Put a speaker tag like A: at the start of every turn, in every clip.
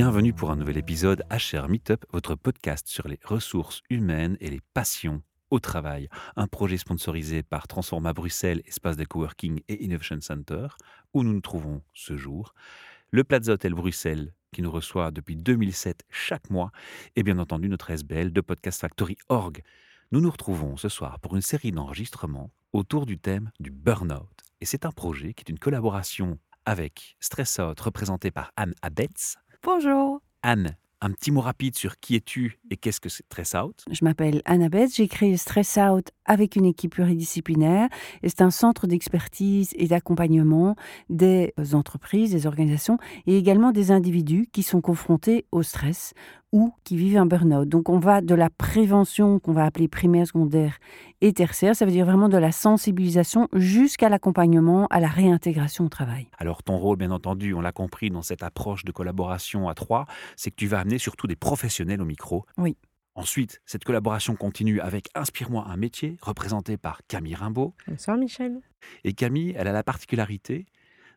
A: Bienvenue pour un nouvel épisode HR Meetup, votre podcast sur les ressources humaines et les passions au travail. Un projet sponsorisé par Transforma Bruxelles, espace de coworking et Innovation Center, où nous nous trouvons ce jour. Le Plaza Hotel Bruxelles, qui nous reçoit depuis 2007 chaque mois, et bien entendu notre SBL de Podcast Factory Org. Nous nous retrouvons ce soir pour une série d'enregistrements autour du thème du burn-out. Et c'est un projet qui est une collaboration avec Stress Out, représenté par Anne Abetz.
B: Bonjour.
A: Anne, un petit mot rapide sur qui es-tu et qu'est-ce que c'est Stress Out?
B: Je m'appelle Annabeth, j'ai créé Stress Out avec une équipe pluridisciplinaire et c'est un centre d'expertise et d'accompagnement des entreprises, des organisations et également des individus qui sont confrontés au stress ou qui vivent un burn-out. Donc on va de la prévention qu'on va appeler primaire, secondaire et tertiaire, ça veut dire vraiment de la sensibilisation jusqu'à l'accompagnement, à la réintégration au travail.
A: Alors ton rôle, bien entendu, on l'a compris dans cette approche de collaboration à trois, c'est que tu vas amener surtout des professionnels au micro.
B: Oui.
A: Ensuite, cette collaboration continue avec Inspire-moi un métier, représenté par Camille Rimbaud.
C: Bonsoir Michel.
A: Et Camille, elle a la particularité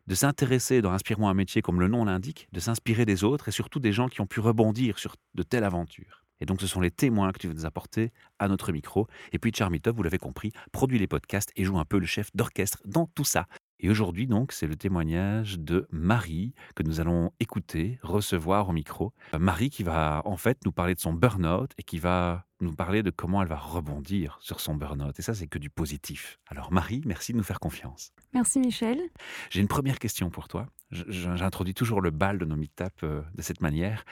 A: de s'intéresser dans Inspire-moi un métier, comme le nom l'indique, de s'inspirer des autres et surtout des gens qui ont pu rebondir sur de telles aventures. Et donc, ce sont les témoins que tu veux nous apporter à notre micro. Et puis, Charmitov, vous l'avez compris, produit les podcasts et joue un peu le chef d'orchestre dans tout ça. Et aujourd'hui, donc, c'est le témoignage de Marie que nous allons écouter, recevoir au micro. Euh, Marie qui va en fait nous parler de son burn-out et qui va nous parler de comment elle va rebondir sur son burn-out. Et ça, c'est que du positif. Alors Marie, merci de nous faire confiance.
C: Merci Michel.
A: J'ai une première question pour toi. J'introduis toujours le bal de nos meet euh, de cette manière.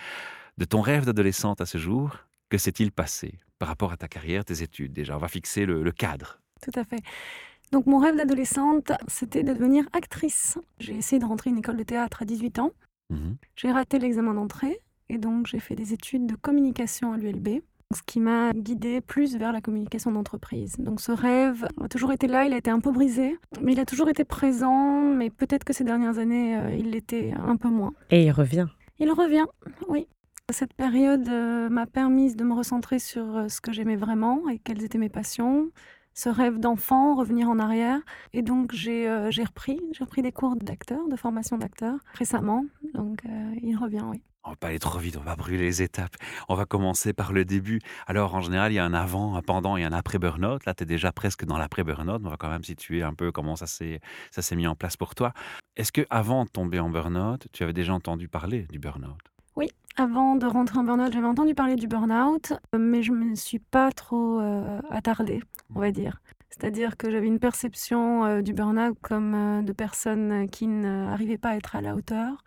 A: De ton rêve d'adolescente à ce jour, que s'est-il passé par rapport à ta carrière, tes études déjà? On va fixer le, le cadre.
C: Tout à fait. Donc mon rêve d'adolescente, c'était de devenir actrice. J'ai essayé de rentrer une école de théâtre à 18 ans.
A: Mhm.
C: J'ai raté l'examen d'entrée et donc j'ai fait des études de communication à l'ULB, ce qui m'a guidée plus vers la communication d'entreprise. Donc ce rêve a toujours été là, il a été un peu brisé, mais il a toujours été présent, mais peut-être que ces dernières années, euh, il l'était un peu moins.
D: Et il revient.
C: Il revient, oui. Cette période euh, m'a permis de me recentrer sur euh, ce que j'aimais vraiment et quelles étaient mes passions, ce rêve d'enfant, revenir en arrière. Et donc j'ai euh, j'ai repris, j'ai repris des cours d'acteur, de formation d'acteur récemment. Donc euh, il revient, oui.
A: On va pas aller trop vite, on va brûler les étapes. On va commencer par le début. Alors, en général, il y a un avant, un pendant et un après burn-out. Là, tu es déjà presque dans l'après burn-out. On va quand même situer un peu comment ça s'est mis en place pour toi. Est-ce que avant de tomber en burn-out, tu avais déjà entendu parler du burn-out?
C: Oui, avant de rentrer en burn-out, j'avais entendu parler du burn-out, mais je ne me suis pas trop euh, attardée, on va dire. C'est-à-dire que j'avais une perception euh, du burn-out comme euh, de personnes qui n'arrivaient pas à être à la hauteur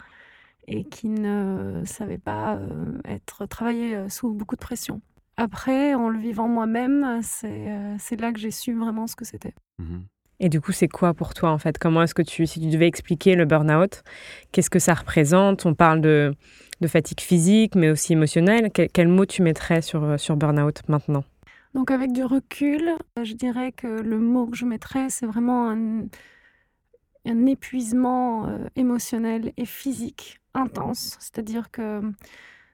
C: et qui ne savaient pas être travailler sous beaucoup de pression. Après, en le vivant moi-même, c'est là que j'ai su vraiment ce que c'était.
A: Mmh
D: et du coup, c'est quoi pour toi en fait? Comment est-ce que tu, si tu devais expliquer le burn-out, qu'est-ce que ça représente? On parle de, de fatigue physique, mais aussi émotionnelle. Quel, quel mot tu mettrais sur, euh, sur burn-out maintenant?
C: Donc avec du recul, euh, je dirais que le mot que je mettrais, c'est vraiment un, un épuisement euh, émotionnel et physique intense. C'est-à-dire que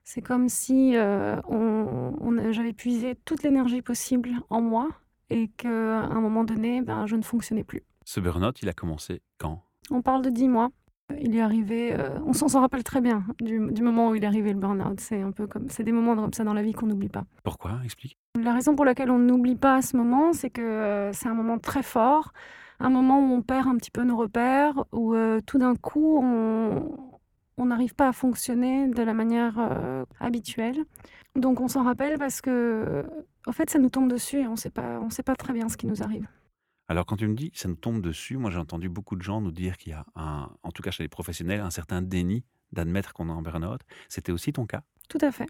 C: c'est comme si on, on, j'avais puisé toute l'énergie possible en moi et qu'à un moment donné, ben, je ne fonctionnais plus.
A: Ce burn-out, il a commencé quand?
C: On parle de dix mois. Il est arrivé, euh, on s'en rappelle très bien du, moment où il est arrivé le burn-out. C'est un peu comme, c'est des moments comme ça dans la vie qu'on n'oublie pas.
A: Pourquoi? Explique.
C: La raison pour laquelle on n'oublie pas ce moment, c'est que euh, c'est un moment très fort, un moment où on perd un petit peu nos repères, où euh, tout d'un coup on n'arrive pas à fonctionner de la manière habituelle. Donc on s'en rappelle parce que, en fait, ça nous tombe dessus et on on sait pas très bien ce qui nous arrive.
A: Alors quand tu me dis ça nous tombe dessus, moi j'ai entendu beaucoup de gens nous dire qu'il y a un, en tout cas chez les professionnels, un certain déni d'admettre qu'on est en burn-out. C'était aussi ton cas?
C: Tout à fait.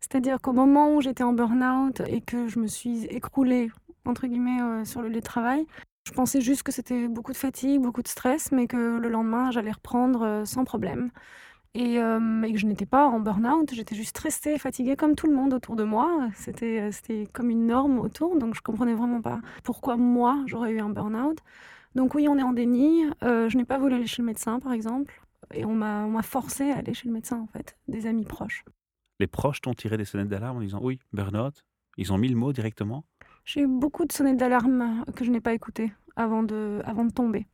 C: C'est-à-dire qu'au moment où j'étais en burn-out et que je me suis écroulée, entre guillemets, euh, sur le lieu de travail, je pensais juste que c'était beaucoup de fatigue, beaucoup de stress, mais que le lendemain, j'allais reprendre euh, sans problème. Euh, et, que je n'étais pas en burn-out, j'étais juste stressée, fatiguée comme tout le monde autour de moi. C'était, euh, c'était comme une norme autour, donc je comprenais vraiment pas pourquoi moi j'aurais eu un burn-out. Donc oui, on est en déni. Euh, je n'ai pas voulu aller chez le médecin, par exemple, et on m'a, on m'a forcé à aller chez le médecin, en fait, des amis proches.
A: Les proches t'ont tiré des sonnettes d'alarme en disant oui, burn-out Ils ont mis le mot directement?
C: J'ai eu beaucoup de sonnettes d'alarme que je n'ai pas écoutées avant de, avant de tomber.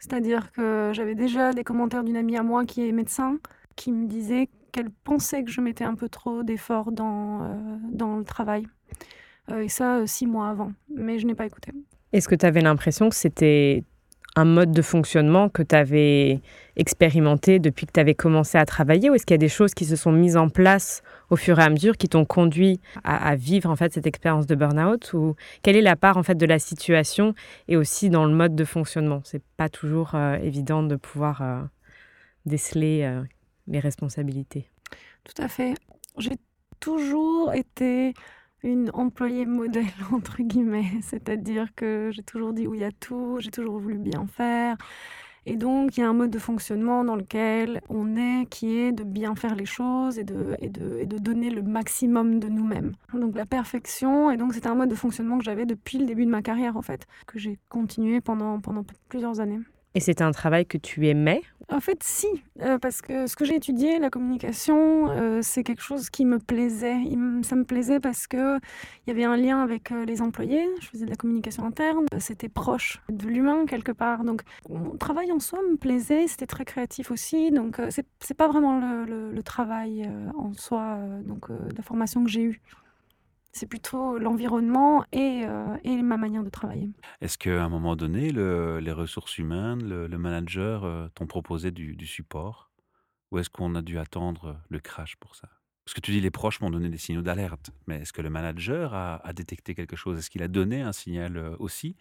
C: C'est-à-dire que j'avais déjà des commentaires d'une amie à moi qui est médecin, qui me disait qu'elle pensait que je mettais un peu trop d'efforts dans, euh, dans le travail. Euh, et ça, euh, six mois avant. Mais je n'ai pas écouté.
D: Est-ce que tu avais l'impression que c'était un mode de fonctionnement que tu avais expérimenté depuis que tu avais commencé à travailler ou est-ce qu'il y a des choses qui se sont mises en place au fur et à mesure qui t'ont conduit à, vivre en fait cette expérience de burn-out ou quelle est la part en fait de la situation et aussi dans le mode de fonctionnement? C'est pas toujours euh, évident de pouvoir euh, déceler euh, les responsabilités.
C: Tout à fait. J'ai toujours été une employée modèle, entre guillemets. C'est-à-dire que j'ai toujours dit oui à tout, j'ai toujours voulu bien faire. Et donc, il y a un mode de fonctionnement dans lequel on est, qui est de bien faire les choses et de, et de, et de donner le maximum de nous-mêmes. Donc, la perfection, et donc c'est un mode de fonctionnement que j'avais depuis le début de ma carrière, en fait, que j'ai continué pendant, pendant plusieurs années.
D: Et c'était un travail que tu aimais
C: En fait, si, euh, parce que ce que j'ai étudié, la communication, euh, c'est quelque chose qui me plaisait. Ça me plaisait parce que il y avait un lien avec euh, les employés. Je faisais de la communication interne. C'était proche de l'humain quelque part. Donc, mon travail en soi me plaisait. C'était très créatif aussi. Donc, c'est, c'est pas vraiment le travail en soi, donc la formation que j'ai eue c'est plutôt l'environnement et, euh, et, ma manière de travailler.
A: Est-ce qu'à un moment donné, le, les ressources humaines, le, le manager euh, t'ont proposé du, du, support? Ou est-ce qu'on a dû attendre le crash pour ça? Parce que tu dis les proches m'ont donné des signaux d'alerte, mais est-ce que le manager a, a détecté quelque chose? Est-ce qu'il a donné un signal euh, aussi?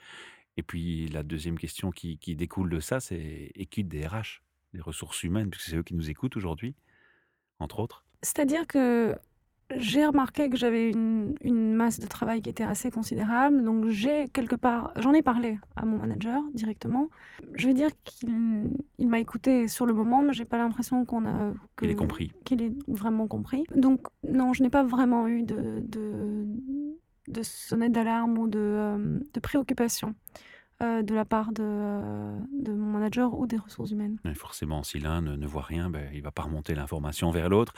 A: Et puis la deuxième question qui, qui découle de ça, c'est équipe des RH, des ressources humaines, puisque c'est eux qui nous écoutent aujourd'hui, entre autres.
C: C'est-à-dire que j'ai remarqué que j'avais une, une, masse de travail qui était assez considérable. Donc, j'ai quelque part, j'en ai parlé à mon manager directement. Je vais dire qu'il il m'a écouté sur le moment, mais j'ai pas l'impression qu'on a.
A: Qu'il ait compris.
C: Qu'il ait vraiment compris. Donc, non, je n'ai pas vraiment eu de, de, de sonnette d'alarme ou de, euh, de préoccupation. Euh, de la part de, euh, de, mon manager ou des ressources humaines.
A: Et forcément, si l'un ne, ne, voit rien, ben, il ne va pas remonter l'information vers l'autre.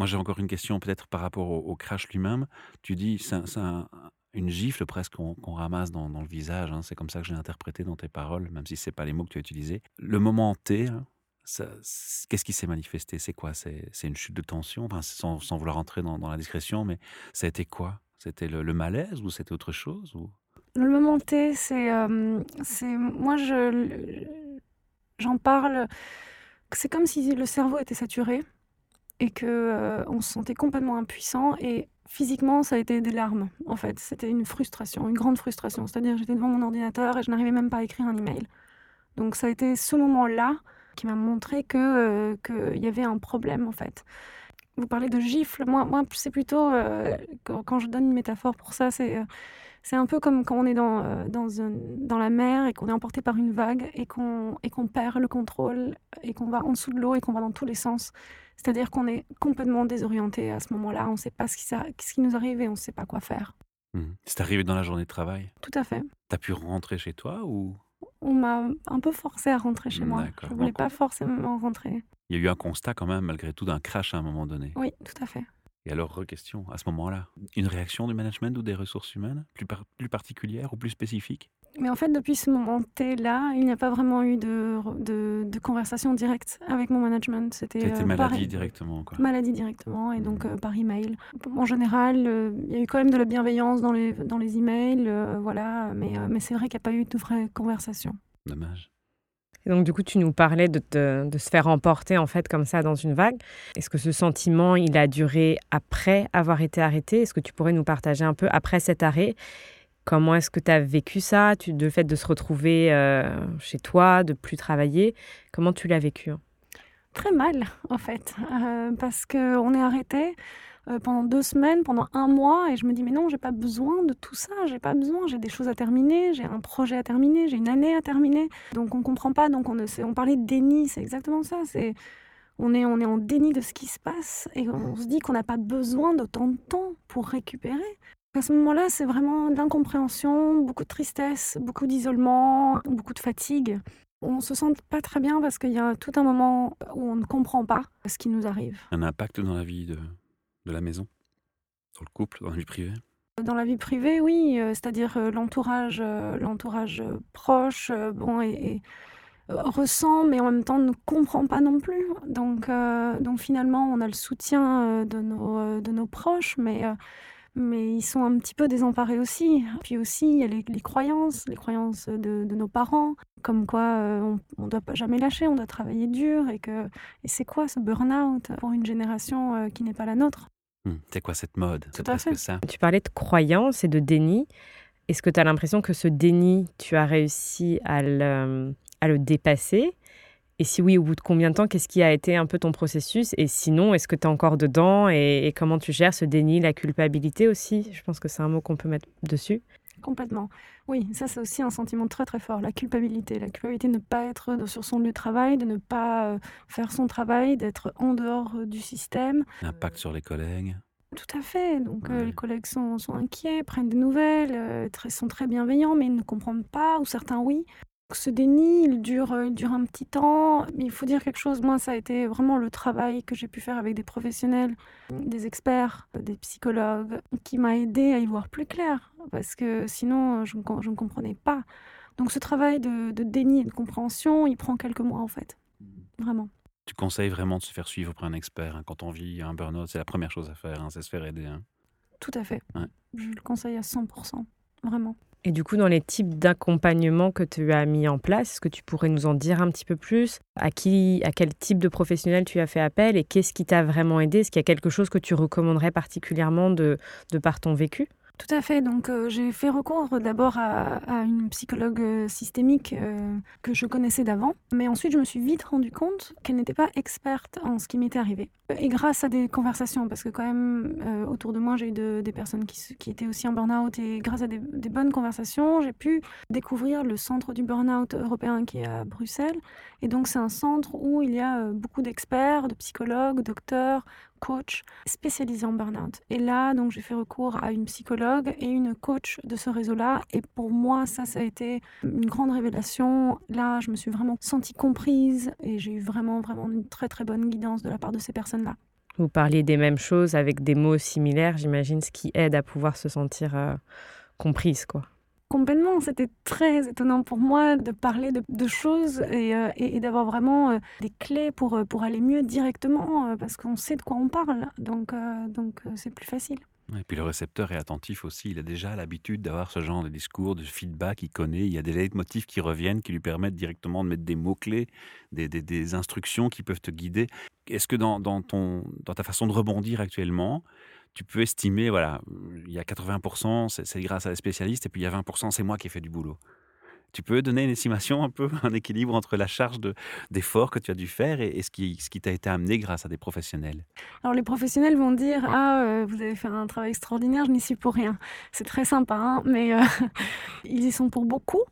A: Moi, j'ai encore une question peut-être par rapport au, crash lui-même. Tu dis, c'est un, une gifle presque qu'on qu ramasse dans, le visage. Hein. C'est comme ça que j'ai interprété dans tes paroles, même si ce n'est pas les mots que tu as utilisés. Le moment T, hein, qu'est-ce qui s'est manifesté? C'est quoi? C'est une chute de tension? Enfin, sans, vouloir rentrer dans, la discrétion, mais ça a été quoi? C'était le, malaise ou c'était autre chose.
C: Le moment T, c'est. Moi, je j'en parle. C'est comme si le cerveau était saturé et que euh, on se sentait complètement impuissant et physiquement ça a été des larmes en fait. C'était une frustration une grande frustration. C'est-à-dire j'étais devant mon ordinateur et je n'arrivais même pas à écrire un email. Donc ça a été ce moment-là qui m'a montré que euh, qu'il y avait un problème en fait. Vous parlez de gifle moi moi c'est plutôt euh, quand, quand, je donne une métaphore pour ça c'est euh, c'est un peu comme quand on est dans, euh, dans, un, dans la mer et qu'on est emporté par une vague et qu'on perd le contrôle et qu'on va en dessous de l'eau et qu'on va dans tous les sens. C'est-à-dire qu'on est complètement désorienté à ce moment-là. On ne sait pas ce qui, ça, ce qui nous arrive et on ne sait pas quoi faire.
A: Mmh. C'est arrivé dans la journée de travail?
C: Tout à fait.
A: Tu as pu rentrer chez toi ou?
C: On m'a un peu forcé à rentrer chez moi. Je ne voulais Donc, pas forcément rentrer.
A: Il y a eu un constat quand même, malgré tout, d'un crash à un moment donné.
C: Oui, tout à fait.
A: Et alors, question, à ce moment-là, une réaction du management ou des ressources humaines plus, par plus particulière ou plus spécifique
C: mais en fait, depuis ce moment T-là, il n'y a pas vraiment eu de, de, de, conversation directe avec mon management.
A: C'était euh, maladie par, directement. Quoi.
C: Maladie directement, et donc mmh. euh, par email. En général, euh, il y a eu quand même de la bienveillance dans les, dans les emails, euh, voilà, mais, mais c'est vrai qu'il n'y a pas eu de vraie conversation.
A: Dommage.
D: Donc, du coup, tu nous parlais de, de, de, se faire emporter, en fait, comme ça, dans une vague. Est-ce que ce sentiment, il a duré après avoir été arrêté? Est-ce que tu pourrais nous partager un peu après cet arrêt? Comment est-ce que tu as vécu ça? Tu, Le fait de se retrouver euh, chez toi, de plus travailler, comment tu l'as vécu?
C: Très mal, en fait, euh, parce qu'on est arrêté euh, pendant deux semaines, pendant un mois, et je me dis mais non, j'ai pas besoin de tout ça, j'ai pas besoin, j'ai des choses à terminer, j'ai un projet à terminer, j'ai une année à terminer, donc on comprend pas, donc on, on parlait de déni, c'est exactement ça, c'est on est, on est en déni de ce qui se passe et on se dit qu'on n'a pas besoin d'autant de temps pour récupérer. À ce moment-là, c'est vraiment de l'incompréhension, beaucoup de tristesse, beaucoup d'isolement, beaucoup de fatigue. On se sent pas très bien parce qu'il y a tout un moment où on ne comprend pas ce qui nous arrive.
A: Un impact dans la vie de, de la maison, dans le couple, dans la vie privée?
C: Dans la vie privée, oui, euh, c'est-à-dire euh, l'entourage, euh, l'entourage proche, bon, et, ressent, mais en même temps ne comprend pas non plus. Donc, donc finalement, on a le soutien de nos, de nos proches, mais mais ils sont un petit peu désemparés aussi. Puis aussi, il y a les, croyances, les croyances de, nos parents, comme quoi on ne doit pas jamais lâcher, on doit travailler dur, et que et c'est quoi ce burn-out pour une génération qui n'est pas la nôtre?
A: C'est quoi cette mode
C: C'est presque
A: ça.
D: Tu parlais de croyances et de déni. Est-ce que tu as l'impression que ce déni, tu as réussi à le, à le dépasser? Et si oui, au bout de combien de temps Qu'est-ce qui a été un peu ton processus? Et sinon, est-ce que tu es encore dedans? Et, comment tu gères ce déni, la culpabilité aussi? Je pense que c'est un mot qu'on peut mettre dessus.
C: Complètement. Oui, ça c'est aussi un sentiment très très fort, la culpabilité. La culpabilité de ne pas être sur son lieu de travail, de ne pas euh, faire son travail, d'être en dehors euh, du système.
A: L'impact sur les collègues.
C: Tout à fait. Donc euh, les collègues sont, sont, inquiets, prennent des nouvelles, sont très bienveillants, mais ils ne comprennent pas, ou certains oui. Ce déni, il dure, euh, il dure un petit temps. Mais il faut dire quelque chose. Moi, ça a été vraiment le travail que j'ai pu faire avec des professionnels, des experts, des psychologues, qui m'a aidé à y voir plus clair. Parce que sinon, je, ne comprenais pas. Donc, ce travail de, déni et de compréhension, il prend quelques mois, en fait. Vraiment.
A: Tu conseilles vraiment de se faire suivre par un expert. Hein. Quand on vit un burn-out, c'est la première chose à faire, hein, c'est se faire aider. Hein.
C: Tout à fait. Je le conseille à 100%. Vraiment.
D: Et du coup, dans les types d'accompagnement que tu as mis en place, est-ce que tu pourrais nous en dire un petit peu plus? À qui, à quel type de professionnel tu as fait appel et qu'est-ce qui t'a vraiment aidé? Est-ce qu'il y a quelque chose que tu recommanderais particulièrement de, de par ton vécu?
C: Tout à fait. Donc, euh, j'ai fait recours d'abord à, une psychologue euh, systémique euh, que je connaissais d'avant. Mais ensuite, je me suis vite rendu compte qu'elle n'était pas experte en ce qui m'était arrivé. Et grâce à des conversations, parce que quand même, autour de moi, j'ai eu des personnes qui, étaient aussi en burn-out. Et grâce à des, des bonnes conversations, j'ai pu découvrir le centre du burn-out européen qui est à Bruxelles. Et donc, c'est un centre où il y a beaucoup d'experts, de psychologues, docteurs, coach spécialisé en burn-out. Et là, donc, j'ai fait recours à une psychologue et une coach de ce réseau-là. Et pour moi, ça, ça a été une grande révélation. Là, je me suis vraiment sentie comprise et j'ai eu vraiment, vraiment une très, très bonne guidance de la part de ces personnes-là.
D: Vous parliez des mêmes choses avec des mots similaires, j'imagine, ce qui aide à pouvoir se sentir euh, comprise, quoi.
C: Complètement, c'était très étonnant pour moi de parler de, choses et, euh, d'avoir vraiment euh, des clés pour, euh, pour aller mieux directement parce qu'on sait de quoi on parle, donc donc c'est plus facile.
A: Et puis le récepteur est attentif aussi, il a déjà l'habitude d'avoir ce genre de discours, de feedback, il connaît, il y a des leitmotifs qui reviennent, qui lui permettent directement de mettre des mots-clés, des, des, instructions qui peuvent te guider. Est-ce que dans, dans, ton, dans ta façon de rebondir actuellement, tu peux estimer, voilà, il y a 80%, c'est grâce à des spécialistes, et puis il y a 20%, c'est moi qui ai fait du boulot? Tu peux donner une estimation un peu, un équilibre entre la charge d'effort que tu as dû faire et, ce qui, ce qui t'a été amené grâce à des professionnels?
C: Alors les professionnels vont dire Ah, euh, vous avez fait un travail extraordinaire, je n'y suis pour rien. C'est très sympa, hein, mais euh, ils y sont pour beaucoup.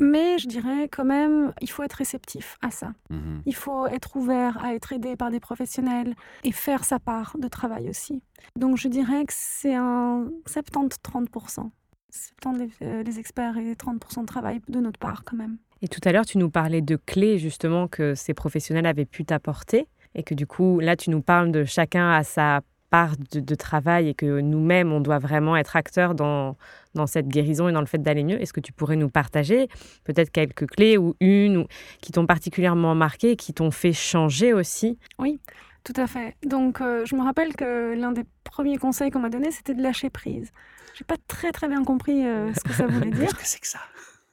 C: Mais je dirais quand même, il faut être réceptif à ça. Mmh il faut être ouvert à être aidé par des professionnels et faire sa part de travail aussi. Donc je dirais que c'est un 70-30%. 70 euh, les, experts et 30% de travail de notre part quand même.
D: Et tout à l'heure, tu nous parlais de clés justement que ces professionnels avaient pu t'apporter et que du coup, là, tu nous parles de chacun à sa part de, travail et que nous-mêmes, on doit vraiment être acteurs dans, dans cette guérison et dans le fait d'aller mieux. Est-ce que tu pourrais nous partager peut-être quelques clés ou une ou, qui t'ont particulièrement marqué qui t'ont fait changer aussi?
C: Oui, tout à fait. Donc, euh, je me rappelle que l'un des premiers conseils qu'on m'a donné, c'était de lâcher prise. J'ai pas très très bien compris euh, ce que ça voulait dire.
A: Qu'est-ce que c'est que ça?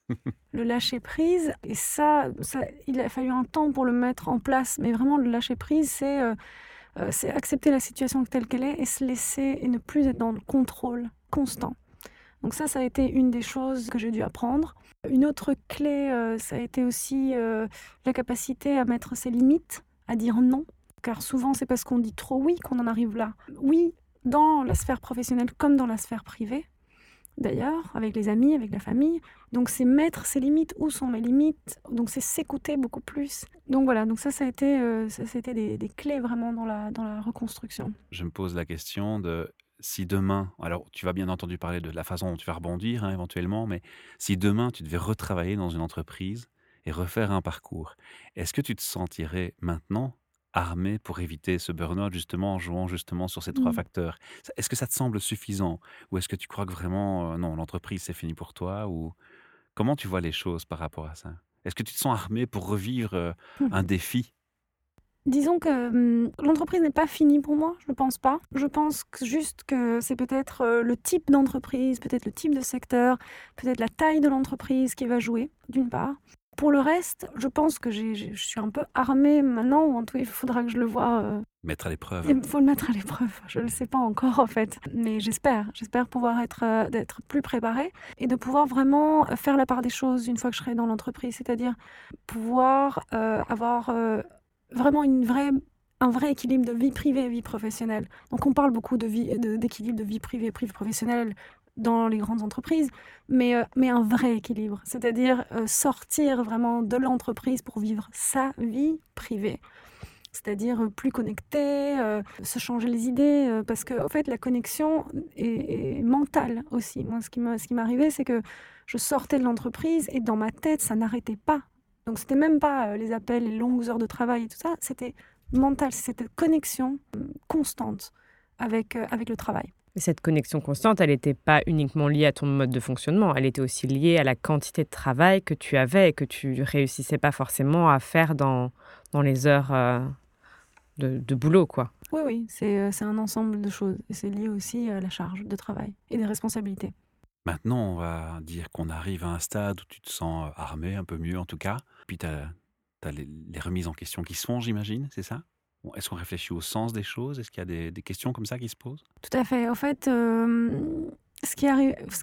C: Le lâcher prise. Et ça, ça, il a fallu un temps pour le mettre en place. Mais vraiment, le lâcher prise, c'est euh, euh, c'est accepter la situation telle qu'elle est et se laisser et ne plus être dans le contrôle constant. Donc ça, ça a été une des choses que j'ai dû apprendre. Une autre clé, ça a été aussi la capacité à mettre ses limites, à dire non. Car souvent, c'est parce qu'on dit trop oui qu'on en arrive là. Oui, dans la sphère professionnelle comme dans la sphère privée, d'ailleurs, avec les amis, avec la famille. Donc c'est mettre ses limites, où sont mes limites, donc c'est s'écouter beaucoup plus. Donc voilà, donc ça, ça a été, euh, ça, des, des, clés vraiment dans la, dans la reconstruction.
A: Je me pose la question de si demain, alors tu vas bien entendu parler de la façon dont tu vas rebondir hein, éventuellement, mais si demain tu devais retravailler dans une entreprise et refaire un parcours, est-ce que tu te sentirais maintenant armé pour éviter ce burn-out justement en jouant justement sur ces trois mmh. facteurs? Est-ce que ça te semble suffisant? Ou est-ce que tu crois que vraiment euh, non l'entreprise c'est fini pour toi? Ou comment tu vois les choses par rapport à ça? Est-ce que tu te sens armé pour revivre euh, un défi?
C: Disons que hum, l'entreprise n'est pas finie pour moi, je ne pense pas. Je pense que juste que c'est peut-être euh, le type d'entreprise, peut-être le type de secteur, peut-être la taille de l'entreprise qui va jouer, d'une part. Pour le reste, je pense que je suis un peu armée maintenant, ou en tout cas, il faudra que je le vois. euh,
A: Mettre à l'épreuve.
C: il faut le mettre à l'épreuve. Je ne le sais pas encore, en fait. Mais j'espère. J'espère pouvoir être, euh, d'être plus préparée et de pouvoir vraiment euh, faire la part des choses une fois que je serai dans l'entreprise. C'est-à-dire pouvoir euh, avoir vraiment une vraie un vrai équilibre de vie privée et vie professionnelle. Donc on parle beaucoup de vie, de- d'équilibre de vie privée et vie professionnelle dans les grandes entreprises, mais, euh, mais un vrai équilibre, c'est-à-dire euh, sortir vraiment de l'entreprise pour vivre sa vie privée. C'est-à-dire euh, plus connecté, se changer les idées, parce que en fait la connexion est, mentale aussi. Moi, ce qui m'arrivait, c'est que je sortais de l'entreprise et dans ma tête, ça n'arrêtait pas. Donc c'était même pas les appels, les longues heures de travail et tout ça, c'était mental, c'était connexion constante avec, avec le travail.
D: Et cette connexion constante, elle n'était pas uniquement liée à ton mode de fonctionnement, elle était aussi liée à la quantité de travail que tu avais et que tu réussissais pas forcément à faire dans, dans les heures euh, de, de boulot, quoi.
C: Oui, oui, c'est euh, c'est un ensemble de choses et c'est lié aussi à la charge de travail et des responsabilités.
A: Maintenant, on va dire qu'on arrive à un stade où tu te sens euh, armé, un peu mieux en tout cas. Puis tu as, les, les remises en question qui se font, j'imagine, c'est ça? Est-ce qu'on réfléchit au sens des choses? Est-ce qu'il y a des, questions comme ça qui se posent?
C: Tout à fait. En fait, ce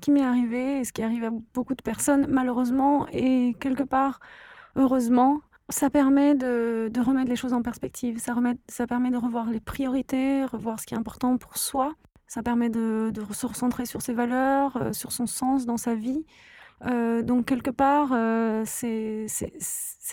C: qui, m'est arrivé et ce qui arrive à beaucoup de personnes, malheureusement, et quelque part, heureusement, ça permet de, remettre les choses en perspective. Ça, permet de revoir les priorités, revoir ce qui est important pour soi. Ça permet de, de se recentrer sur ses valeurs, euh, sur son sens dans sa vie. Euh, donc, quelque part, euh, c'est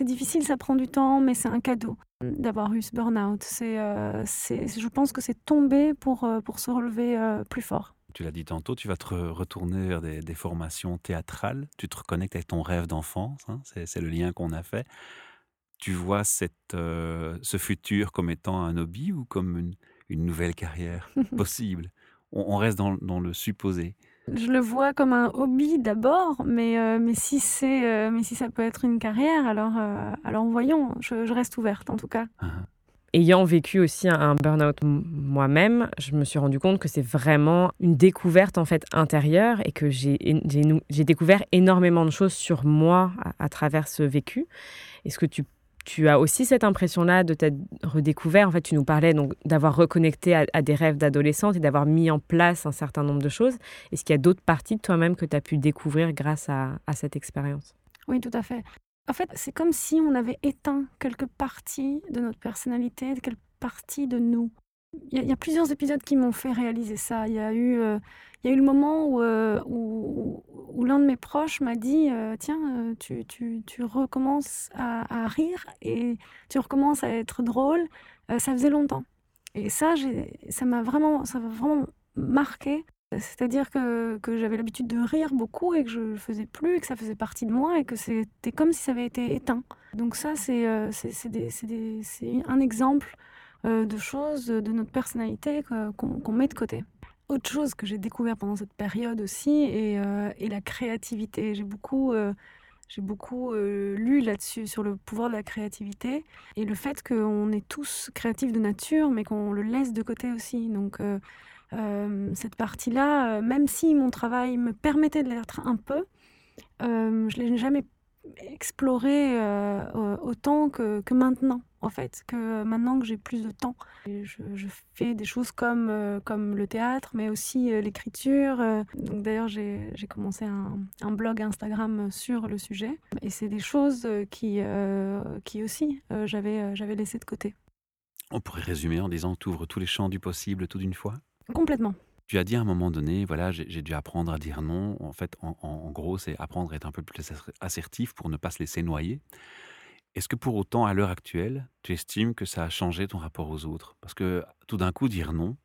C: difficile, ça prend du temps, mais c'est un cadeau d'avoir eu ce burn-out. C'est, euh, je pense que c'est tomber pour, pour se relever plus fort.
A: Tu l'as dit tantôt, tu vas te re- retourner vers des, des formations théâtrales. Tu te reconnectes avec ton rêve d'enfance. hein, c'est le lien qu'on a fait. Tu vois cette, ce futur comme étant un hobby ou comme une, une nouvelle carrière possible? On, on reste dans, dans le supposé.
C: Je le vois comme un hobby d'abord, mais, euh, mais, si c'est, euh, mais si ça peut être une carrière, alors, euh, alors voyons, je, je reste ouverte en tout cas.
A: Hein.
D: Ayant vécu aussi un- burn-out moi-même, je me suis rendu compte que c'est vraiment une découverte en fait intérieure et que j'ai j'ai nou- j'ai découvert énormément de choses sur moi à, à travers ce vécu. Est-ce que tu, tu as aussi cette impression-là de t'être redécouvert En fait, tu nous parlais donc d'avoir reconnecté à, des rêves d'adolescente et d'avoir mis en place un certain nombre de choses. Est-ce qu'il y a d'autres parties de toi-même que tu as pu découvrir grâce à, à cette expérience?
C: Oui, tout à fait. En fait, c'est comme si on avait éteint quelques parties de notre personnalité, quelques parties de nous. Il y, a, plusieurs épisodes qui m'ont fait réaliser ça. Il y a eu, euh, y a eu le moment où, euh, où, où l'un de mes proches m'a dit euh, Tiens, tu, tu, tu recommences à, rire et tu recommences à être drôle. Ça faisait longtemps. Et ça, ça m'a vraiment, ça vraiment marqué. C'est-à-dire que, que j'avais l'habitude de rire beaucoup et que je le faisais plus, et que ça faisait partie de moi et que c'était comme si ça avait été éteint. Donc ça, c'est c'est- un exemple de choses de notre personnalité que- qu'on met de côté. Autre chose que j'ai découvert pendant cette période aussi est, euh, la créativité. J'ai beaucoup, euh, j'ai beaucoup euh, lu là-dessus, sur le pouvoir de la créativité et le fait qu'on est tous créatifs de nature, mais qu'on le laisse de côté aussi. Donc euh, euh, cette partie-là, euh, même si mon travail me permettait de l'être un peu, euh, je l'ai jamais exploré euh, euh, autant que maintenant, en fait, que maintenant que j'ai plus de temps. Je, je fais des choses comme, euh, comme le théâtre, mais aussi euh, l'écriture. euh. Donc D'ailleurs, j'ai j'ai commencé un, un blog Instagram sur le sujet. Et c'est des choses euh, qui, euh, qui aussi, euh, j'avais euh, j'avais laissé de côté.
A: On pourrait résumer en disant tu ouvres tous les champs du possible tout d'une fois?
C: Complètement.
A: Tu as dit à un moment donné, voilà, j'ai j'ai dû apprendre à dire non. En fait, en, en- en gros, c'est apprendre à être un peu plus asser- assertif pour ne pas se laisser noyer. Est-ce que pour autant, à l'heure actuelle, tu estimes que ça a changé ton rapport aux autres? Parce que tout d'un coup, dire non,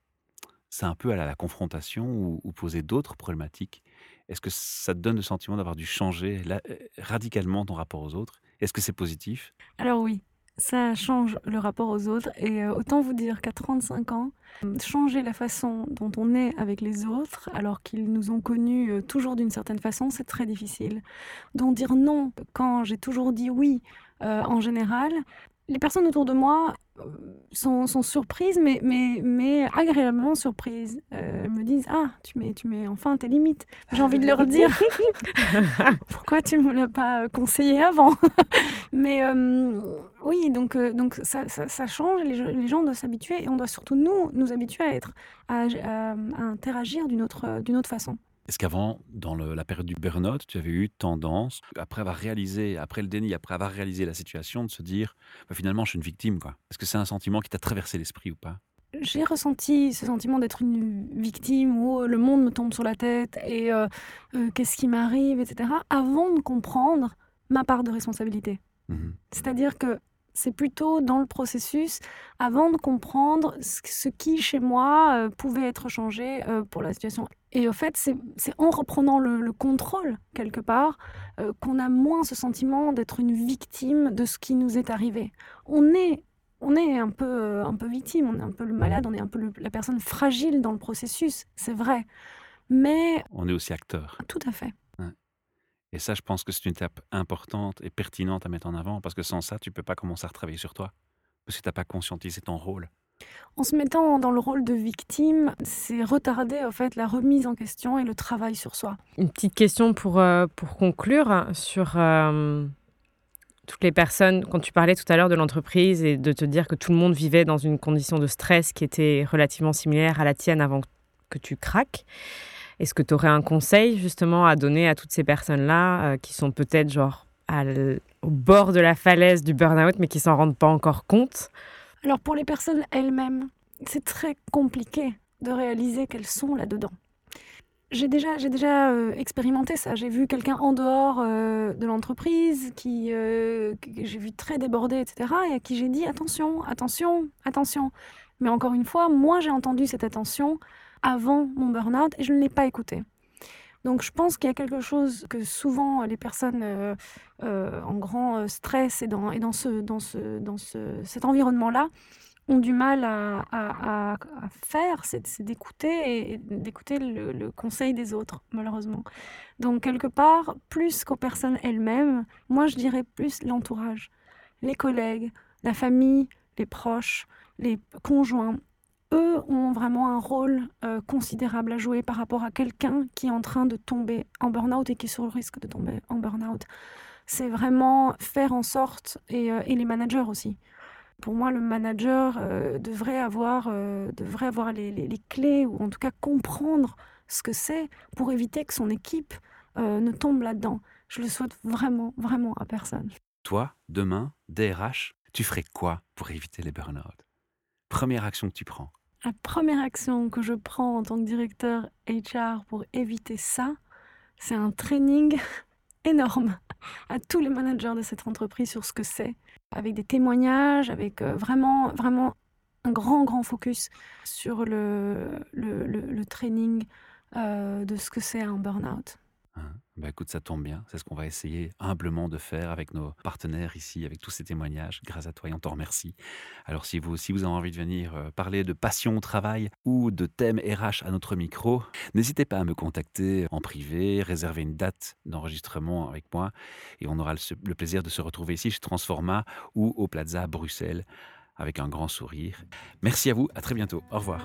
A: c'est un peu à la, confrontation ou, poser d'autres problématiques. Est-ce que ça te donne le sentiment d'avoir dû changer euh, radicalement ton rapport aux autres? Est-ce que c'est positif?
C: Alors oui, ça change le rapport aux autres. Et euh, autant vous dire qu'à 35 ans, changer la façon dont on est avec les autres, alors qu'ils nous ont connus euh, toujours d'une certaine façon, c'est très difficile. Donc dire non quand j'ai toujours dit oui euh, en général, les personnes autour de moi euh, sont, sont surprises, mais, mais, mais agréablement surprises. Euh, elles me disent Ah, tu mets, tu mets enfin tes limites. J'ai envie de leur dire Pourquoi tu ne me l'as pas conseillé avant? Mais euh, oui, donc, donc ça, ça, ça change. Les, les gens doivent s'habituer et on doit surtout nous, nous habituer à, être, à, à- à interagir d'une autre, d'une autre façon.
A: Est-ce qu'avant, dans le- la période du burn-out, tu avais eu tendance, après avoir réalisé, après le déni, après avoir réalisé la situation, de se dire Bah, finalement, je suis une victime quoi? Est-ce que c'est un sentiment qui t'a traversé l'esprit ou pas?
C: J'ai ressenti ce sentiment d'être une victime où le monde me tombe sur la tête et euh, euh, qu'est-ce qui m'arrive, etc., avant de comprendre ma part de responsabilité.
A: Mhm.
C: C'est-à-dire que c'est plutôt dans le processus, avant de comprendre ce qui, chez moi, euh, pouvait être changé euh, pour la situation. Et au fait, c'est en reprenant le, le contrôle, quelque part, euh, qu'on a moins ce sentiment d'être une victime de ce qui nous est arrivé. On est, on est un, peu, euh, un peu victime, on est un peu le malade, on est un peu le- la personne fragile dans le processus, c'est vrai. Mais
A: On est aussi acteur.
C: tout à fait.
A: Et ça, je pense que c'est une étape importante et pertinente à mettre en avant, parce que sans ça, tu peux pas commencer à retravailler sur toi, parce que tu n'as pas conscientisé ton rôle.
C: En se mettant dans le rôle de victime, c'est retarder en fait la remise en question et le travail sur soi.
D: Une petite question pour, euh, pour conclure sur euh, toutes les personnes. Quand tu parlais tout à l'heure de l'entreprise et de te dire que tout le monde vivait dans une condition de stress qui était relativement similaire à la tienne avant que tu craques, est-ce que tu aurais un conseil justement à donner à toutes ces personnes-là euh, qui sont peut-être genre au bord de la falaise du burn-out mais qui s'en rendent pas encore compte
C: Alors pour les personnes elles-mêmes, c'est très compliqué de réaliser qu'elles sont là-dedans. J'ai déjà, j'ai déjà euh, expérimenté ça. J'ai vu quelqu'un en dehors euh, de l'entreprise qui, euh, que j'ai vu très débordé, etc. Et à qui j'ai dit attention, attention, attention. Mais encore une fois, moi j'ai entendu cette attention avant mon burn-out et je ne l'ai pas écouté. Donc je pense qu'il y a quelque chose que souvent les personnes euh, euh, en grand euh, stress et dans, ce, cet environnement-là ont du mal à, faire, c'est d'écouter et, et d'écouter le, le conseil des autres, malheureusement. Donc quelque part, plus qu'aux personnes elles-mêmes, moi je dirais plus l'entourage, les collègues, la famille, les proches, les conjoints. Eux ont vraiment un rôle euh, considérable à jouer par rapport à quelqu'un qui est en train de tomber en burn-out et qui est sur le risque de tomber en burn-out. C'est vraiment faire en sorte, et, euh, les managers aussi. Pour moi, le manager euh, devrait avoir, devrait avoir les, les- les clés, ou en tout cas comprendre ce que c'est pour éviter que son équipe ne tombe là-dedans. Je le souhaite vraiment, vraiment à personne.
A: Toi, demain, DRH, tu ferais quoi pour éviter les burn-out? Première action que tu prends?
C: La première action que je prends en tant que directeur HR pour éviter ça, c'est un training énorme à tous les managers de cette entreprise sur ce que c'est, avec des témoignages, avec euh, vraiment, vraiment un grand, grand focus sur le, le, le- le training euh, de ce que c'est un burn-out.
A: Bah écoute, ça tombe bien. C'est ce qu'on va essayer humblement de faire avec nos partenaires ici, avec tous ces témoignages. Grâce à toi et on t'en remercie. Alors si vous aussi vous avez envie de venir euh, parler de passion au travail ou de thèmes RH à notre micro, n'hésitez pas à me contacter en privé, réserver une date d'enregistrement avec moi et on aura le plaisir de se retrouver ici chez Transforma ou au Plaza Bruxelles avec un grand sourire. Merci à vous, à très bientôt. Au revoir.